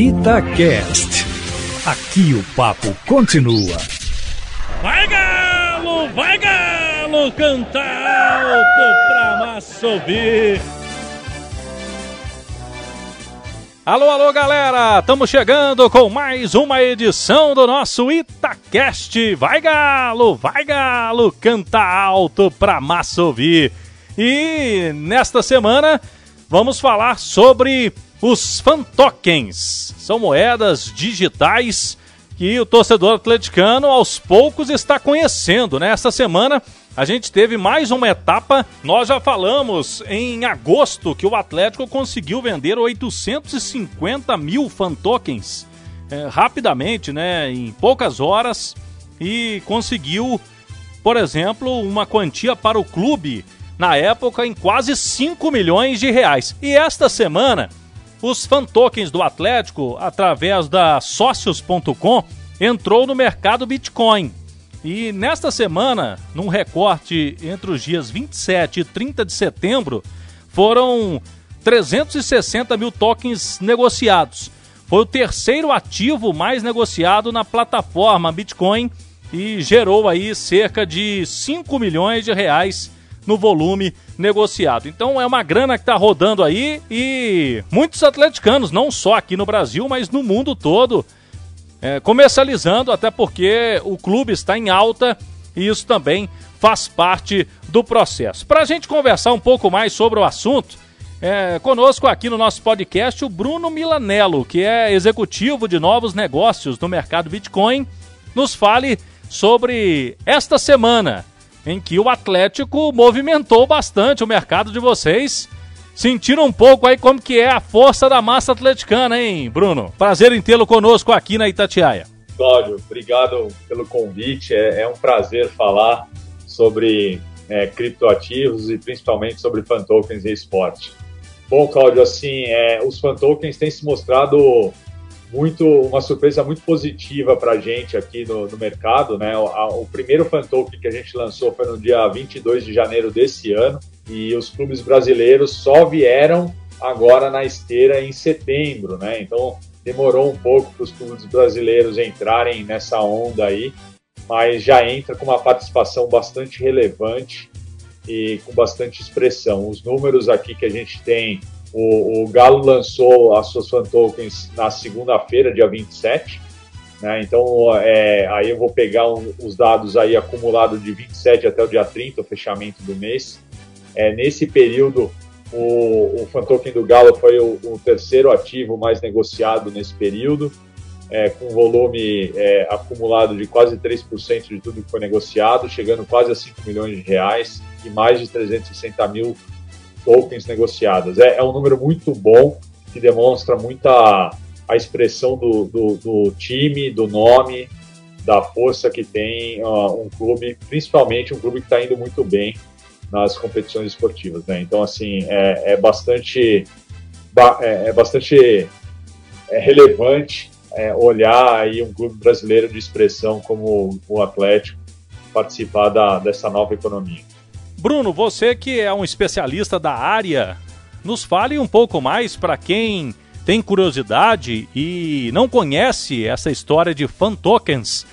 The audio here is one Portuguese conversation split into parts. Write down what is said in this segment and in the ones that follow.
Itacast. Aqui o papo continua. Vai galo, vai galo, canta alto pra massa ouvir. Alô, alô, galera! Estamos chegando com mais uma edição do nosso Itacast. Vai galo, vai galo, canta alto pra massa ouvir. E nesta semana vamos falar sobre os fan tokens. São moedas digitais que o torcedor atleticano aos poucos está conhecendo. Né? semana a gente teve mais uma etapa. Nós já falamos em agosto que o Atlético conseguiu vender 850 mil fan tokens é, rapidamente, né, em poucas horas, e conseguiu, por exemplo, uma quantia para o clube na época em quase 5 milhões de reais. E esta semana os fan tokens do Atlético, através da Sócios.com, entrou no mercado Bitcoin. E nesta semana, num recorte entre os dias 27 e 30 de setembro, foram 360 mil tokens negociados. Foi o terceiro ativo mais negociado na plataforma Bitcoin e gerou aí cerca de 5 milhões de reais no volume negociado. Então é uma grana que está rodando aí e muitos atleticanos, não só aqui no Brasil, mas no mundo todo, é, comercializando, até porque o clube está em alta e isso também faz parte do processo. Para a gente conversar um pouco mais sobre o assunto, é, conosco aqui no nosso podcast o Bruno Milanello, que é executivo de novos negócios no mercado Bitcoin, nos fale sobre esta semana em que o Atlético movimentou bastante o mercado de vocês. Sentiram um pouco aí como que é a força da massa atleticana, hein, Bruno? Prazer em tê-lo conosco aqui na Itatiaia. Cláudio, obrigado pelo convite. É, é um prazer falar sobre é, criptoativos e principalmente sobre fan tokens e esporte. Bom, Cláudio, assim, é, os fan tokens têm se mostrado muito uma surpresa muito positiva para a gente aqui no, no mercado. Né? O, a, o primeiro Fantoken que a gente lançou foi no dia 22 de janeiro desse ano e os clubes brasileiros só vieram agora na esteira em setembro. Né? Então demorou um pouco para os clubes brasileiros entrarem nessa onda aí, mas já entra com uma participação bastante relevante e com bastante expressão. Os números aqui que a gente tem o, o Galo lançou as suas fan tokens na segunda-feira, dia 27. Né? Então, é, aí eu vou pegar um, os dados aí acumulados de 27 até o dia 30, o fechamento do mês. É, nesse período, o, o fan token do Galo foi o, o terceiro ativo mais negociado nesse período, é, com volume é, acumulado de quase 3% de tudo que foi negociado, chegando quase a 5 milhões de reais e mais de 360 mil tokens negociadas. É, é um número muito bom, que demonstra muita a expressão do, do, do time, do nome, da força que tem uh, um clube, principalmente um clube que está indo muito bem nas competições esportivas. Né? Então, assim, é, é bastante, é, é bastante é relevante é, olhar aí um clube brasileiro de expressão como o Atlético participar da, dessa nova economia. Bruno, você que é um especialista da área, nos fale um pouco mais para quem tem curiosidade e não conhece essa história de fan tokens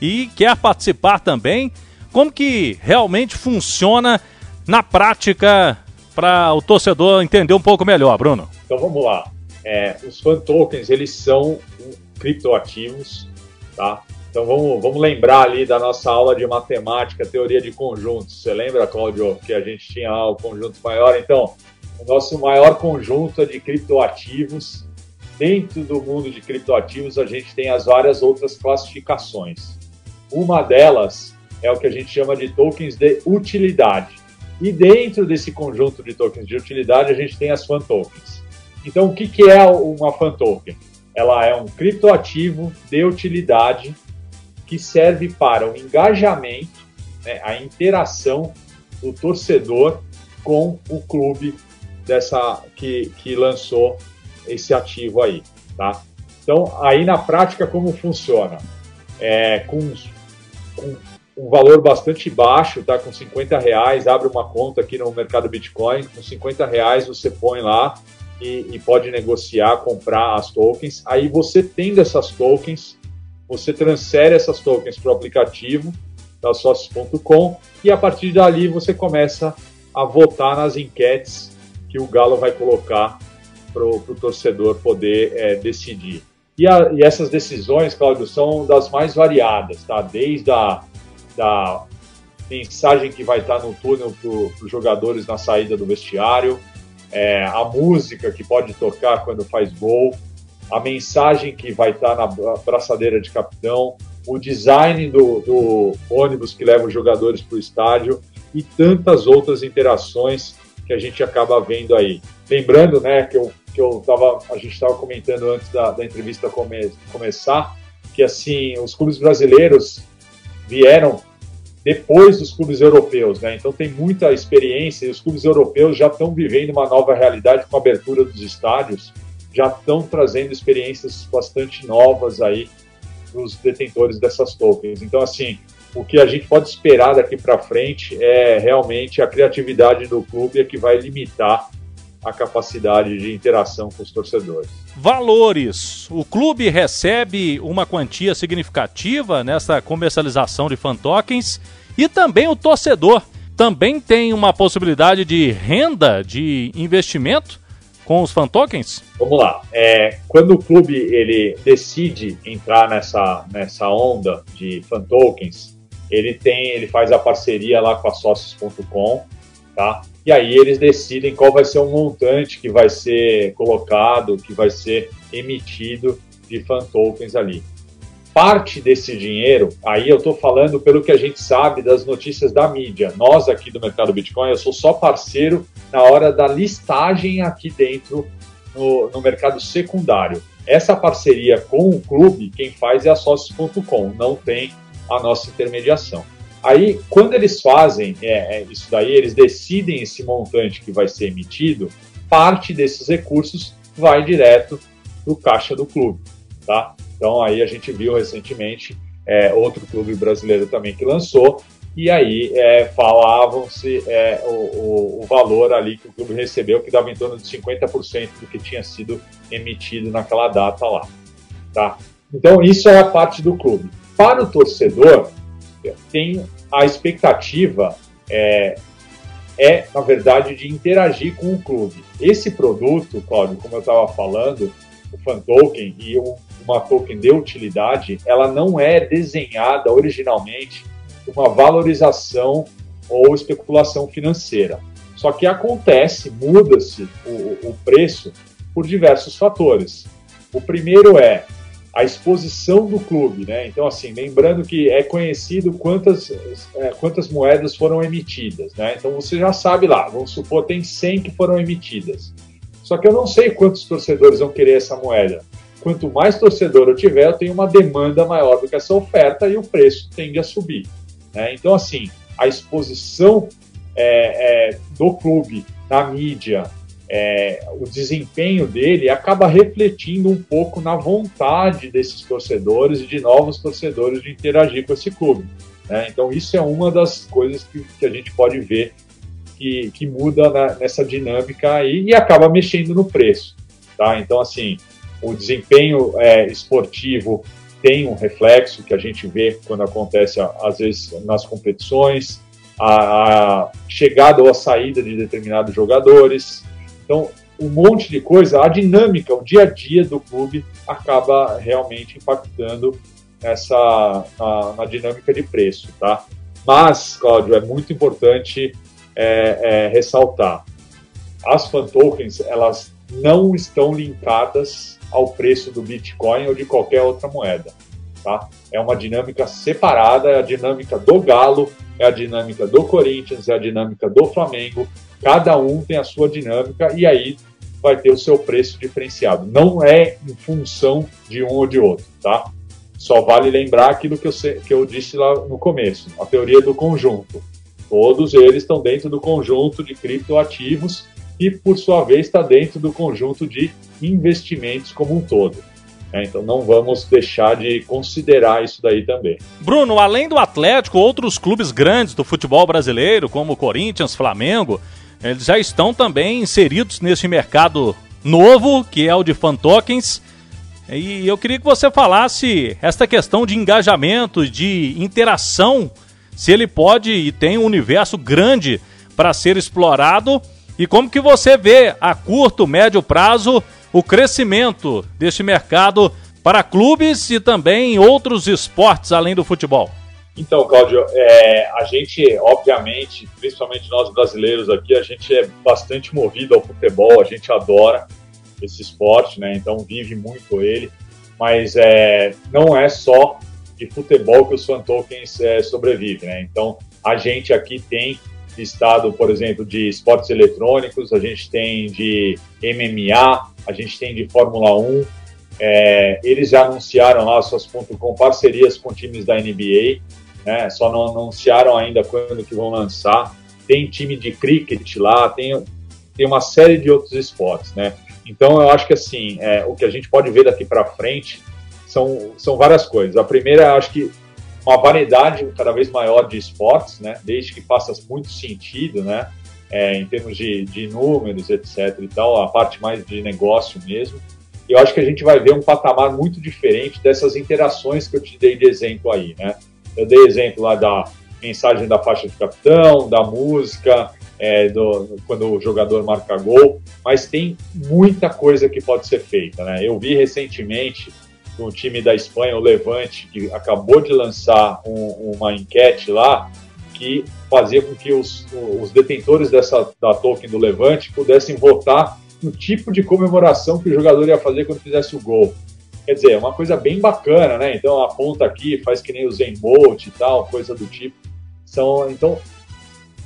e quer participar também, como que realmente funciona na prática para o torcedor entender um pouco melhor, Bruno? Então vamos lá. É, os fan tokens eles são criptoativos, tá? Então vamos, vamos lembrar ali da nossa aula de matemática, teoria de conjuntos. Você lembra, Cláudio, que a gente tinha lá o conjunto maior? Então, o nosso maior conjunto é de criptoativos. Dentro do mundo de criptoativos, a gente tem as várias outras classificações. Uma delas é o que a gente chama de tokens de utilidade. E dentro desse conjunto de tokens de utilidade, a gente tem as fan tokens. Então, o que, que é uma fan token? Ela é um criptoativo de utilidade que serve para o engajamento, né, a interação do torcedor com o clube dessa que, que lançou esse ativo aí, tá? Então, aí na prática, como funciona? É, com, com um valor bastante baixo, tá? Com 50 reais, abre uma conta aqui no mercado Bitcoin, com 50 reais você põe lá e, e pode negociar, comprar as tokens. Aí você tendo essas tokens, você transfere essas tokens para o aplicativo da sócios.com e a partir dali você começa a votar nas enquetes que o Galo vai colocar para o torcedor poder é, decidir. E, a, e, essas decisões, Cláudio, são das mais variadas, tá? Desde a da mensagem que vai estar no túnel para os jogadores na saída do vestiário, é, a música que pode tocar quando faz gol, a mensagem que vai estar na braçadeira de capitão, o design do, do ônibus que leva os jogadores para o estádio e tantas outras interações que a gente acaba vendo aí. Lembrando, né, que eu, que eu tava, a gente estava comentando antes da, da entrevista come, começar, que assim, os clubes brasileiros vieram depois dos clubes europeus, né? Então tem muita experiência e os clubes europeus já estão vivendo uma nova realidade com a abertura dos estádios, já estão trazendo experiências bastante novas aí dos detentores dessas tokens. Então assim, o que a gente pode esperar daqui para frente é realmente a criatividade do clube é que vai limitar a capacidade de interação com os torcedores. Valores. O clube recebe uma quantia significativa nessa comercialização de fan tokens e também o torcedor também tem uma possibilidade de renda, de investimento com os fan tokens? Vamos lá. É, quando o clube ele decide entrar nessa, nessa onda de fan tokens, ele tem, ele faz a parceria lá com a sócios.com, tá? E aí eles decidem qual vai ser o montante que vai ser colocado, que vai ser emitido de fan tokens ali. Parte desse dinheiro, aí eu estou falando pelo que a gente sabe das notícias da mídia. Nós aqui do mercado Bitcoin, eu sou só parceiro na hora da listagem aqui dentro no, no mercado secundário. Essa parceria com o clube, quem faz é a sócios.com, não tem a nossa intermediação. Aí, quando eles fazem é, é, isso daí, eles decidem esse montante que vai ser emitido, parte desses recursos vai direto para o caixa do clube, tá? Então, aí a gente viu recentemente é, outro clube brasileiro também que lançou, e aí é, falavam-se é, o, o, valor ali que o clube recebeu, que dava em torno de 50% do que tinha sido emitido naquela data lá, tá? Então, isso é a parte do clube. Para o torcedor, tem a expectativa é, é, na verdade, de interagir com o clube. Esse produto, Cláudio, como eu estava falando, o Fan Token e uma token de utilidade, ela não é desenhada originalmente uma valorização ou especulação financeira. Só que acontece, muda-se o, o preço por diversos fatores. O primeiro é a exposição do clube, né? Então, assim, lembrando que é conhecido quantas, é, quantas moedas foram emitidas, né? Então, você já sabe lá, vamos supor, tem 100 que foram emitidas. Só que eu não sei quantos torcedores vão querer essa moeda. Quanto mais torcedor eu tiver, eu tenho uma demanda maior do que essa oferta e o preço tende a subir. Né? Então, assim, a exposição é, é, do clube na mídia, é, o desempenho dele acaba refletindo um pouco na vontade desses torcedores e de novos torcedores de interagir com esse clube. Né? Então, isso é uma das coisas que, que a gente pode ver que, que muda na, nessa dinâmica aí e acaba mexendo no preço. Tá? Então, assim, o desempenho é, esportivo tem um reflexo que a gente vê quando acontece, às vezes, nas competições, a, a chegada ou a saída de determinados jogadores, então, um monte de coisa, a dinâmica, o dia a dia do clube acaba realmente impactando essa na, na dinâmica de preço, tá? Mas, Cláudio, é muito importante é, é, ressaltar, as fan tokens elas não estão linkadas ao preço do Bitcoin ou de qualquer outra moeda, tá? É uma dinâmica separada, é a dinâmica do Galo, é a dinâmica do Corinthians, é a dinâmica do Flamengo, Cada um tem a sua dinâmica e aí vai ter o seu preço diferenciado. Não é em função de um ou de outro, tá? Só vale lembrar aquilo que eu, que eu disse lá no começo, a teoria do conjunto. Todos eles estão dentro do conjunto de criptoativos e, por sua vez, está dentro do conjunto de investimentos como um todo. É, então não vamos deixar de considerar isso daí também. Bruno, além do Atlético, outros clubes grandes do futebol brasileiro, como Corinthians, Flamengo, eles já estão também inseridos nesse mercado novo, que é o de fan tokens. E eu queria que você falasse esta questão de engajamento, de interação, se ele pode e tem um universo grande para ser explorado e como que você vê a curto, médio prazo o crescimento deste mercado para clubes e também outros esportes além do futebol? Então, Cláudio, é, a gente, obviamente, principalmente nós brasileiros aqui, a gente é bastante movido ao futebol, a gente adora esse esporte, né? Então vive muito ele, mas é, não é só de futebol que os fan tokens é, sobrevivem, né? Então a gente aqui tem listado, por exemplo, de esportes eletrônicos, a gente tem de MMA, a gente tem de Fórmula 1. É, eles já anunciaram lá suas .com parcerias com times da NBA, né? Só não anunciaram ainda quando que vão lançar. Tem time de cricket lá, tem, tem uma série de outros esportes, né? Então eu acho que assim, é, o que a gente pode ver daqui para frente são, são várias coisas. A primeira, acho que uma variedade cada vez maior de esportes, né? Desde que faça muito sentido, né? É, em termos de, de números, etc. e tal, a parte mais de negócio mesmo. E eu acho que a gente vai ver um patamar muito diferente dessas interações que eu te dei de exemplo aí, né? Eu dei exemplo lá da mensagem da faixa de capitão, da música, é, do, quando o jogador marca gol, mas tem muita coisa que pode ser feita, né? Eu vi recentemente no time da Espanha, o Levante, que acabou de lançar um, uma enquete lá que fazia com que os, os detentores dessa da token do Levante pudessem votar no tipo de comemoração que o jogador ia fazer quando fizesse o gol. Quer dizer, é uma coisa bem bacana, né? Então aponta aqui, faz que nem o Zen Bolt e tal, coisa do tipo. São, então,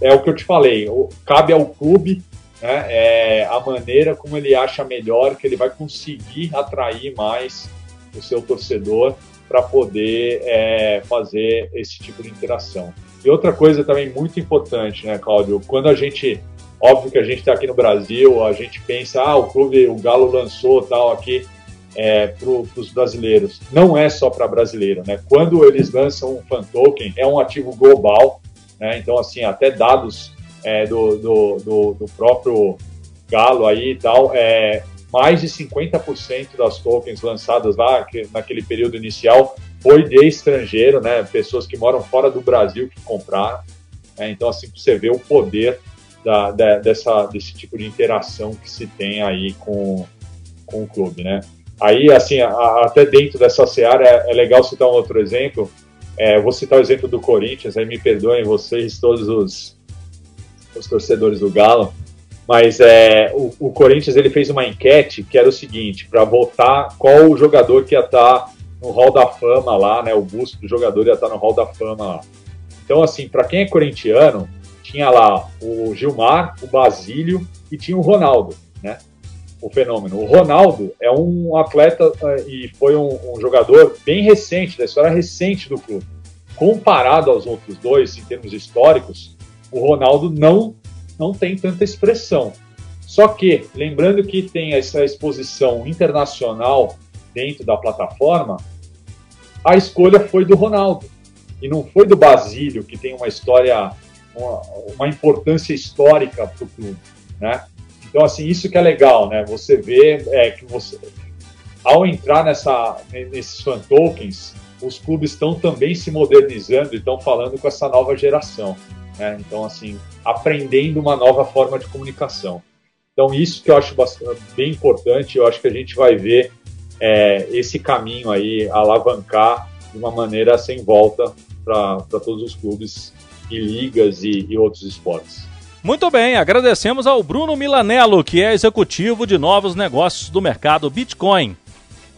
é o que eu te falei, cabe ao clube né, é, a maneira como ele acha melhor que ele vai conseguir atrair mais o seu torcedor para poder é, fazer esse tipo de interação. E outra coisa também muito importante, né, Cláudio? Quando a gente, óbvio que a gente está aqui no Brasil, a gente pensa, ah, o clube, o Galo lançou tal aqui é, para os brasileiros. Não é só para brasileiro, né? Quando eles lançam um fan token, é um ativo global, né? Então, assim, até dados é, do, do, do, do, próprio Galo aí e tal, é, mais de 50% das tokens lançadas lá que, naquele período inicial foi de estrangeiro, né? Pessoas que moram fora do Brasil que compraram. Né? Então, assim, você vê o poder da, da, dessa, desse tipo de interação que se tem aí com, com o clube, né? Aí, assim, a, até dentro dessa seara é, é, legal citar um outro exemplo. É, vou citar o exemplo do Corinthians, aí me perdoem vocês, todos os, os torcedores do Galo, mas é, o, o, Corinthians ele fez uma enquete que era o seguinte, para votar qual o jogador que ia estar tá no Hall da Fama lá, né? O busto do jogador ia estar tá no Hall da Fama lá. Então, assim, para quem é corintiano, tinha lá o Gilmar, o Basílio e tinha o Ronaldo, né? O fenômeno. O Ronaldo é um atleta é, e foi um, um jogador bem recente, da história recente do clube. Comparado aos outros dois, em termos históricos, o Ronaldo não não tem tanta expressão. Só que, lembrando que tem essa exposição internacional dentro da plataforma, a escolha foi do Ronaldo e não foi do Basílio, que tem uma história, uma, uma importância histórica para o clube, né? Então, assim, isso que é legal, né? Você vê é, que você, ao entrar nessa, nesses fan tokens, os clubes estão também se modernizando e estão falando com essa nova geração. Né? Então, assim, aprendendo uma nova forma de comunicação. Então, isso que eu acho bastante, bem importante, eu acho que a gente vai ver é, esse caminho aí alavancar de uma maneira sem volta para todos os clubes e ligas e, e outros esportes. Muito bem, agradecemos ao Bruno Milanello, que é executivo de novos negócios do mercado Bitcoin.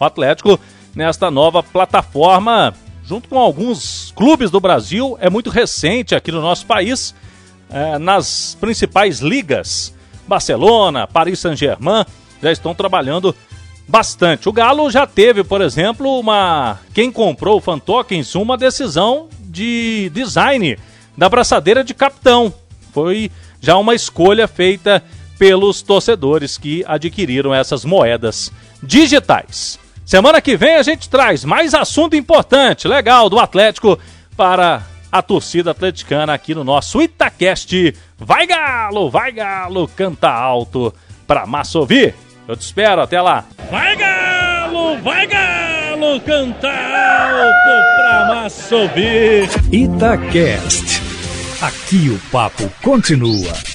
O Atlético, nesta nova plataforma, junto com alguns clubes do Brasil, é muito recente aqui no nosso país, é, nas principais ligas. Barcelona, Paris Saint-Germain já estão trabalhando bastante. O Galo já teve, por exemplo, uma. Quem comprou o Fantokens, uma decisão de design da braçadeira de capitão. Foi já uma escolha feita pelos torcedores que adquiriram essas moedas digitais. Semana que vem a gente traz mais assunto importante, legal, do Atlético para a torcida atleticana aqui no nosso Itacast. Vai Galo, vai Galo, canta alto para massa ouvir. Eu te espero, até lá. Vai Galo, vai Galo, cantar alto pra massa subir. Itacast. Aqui o papo continua.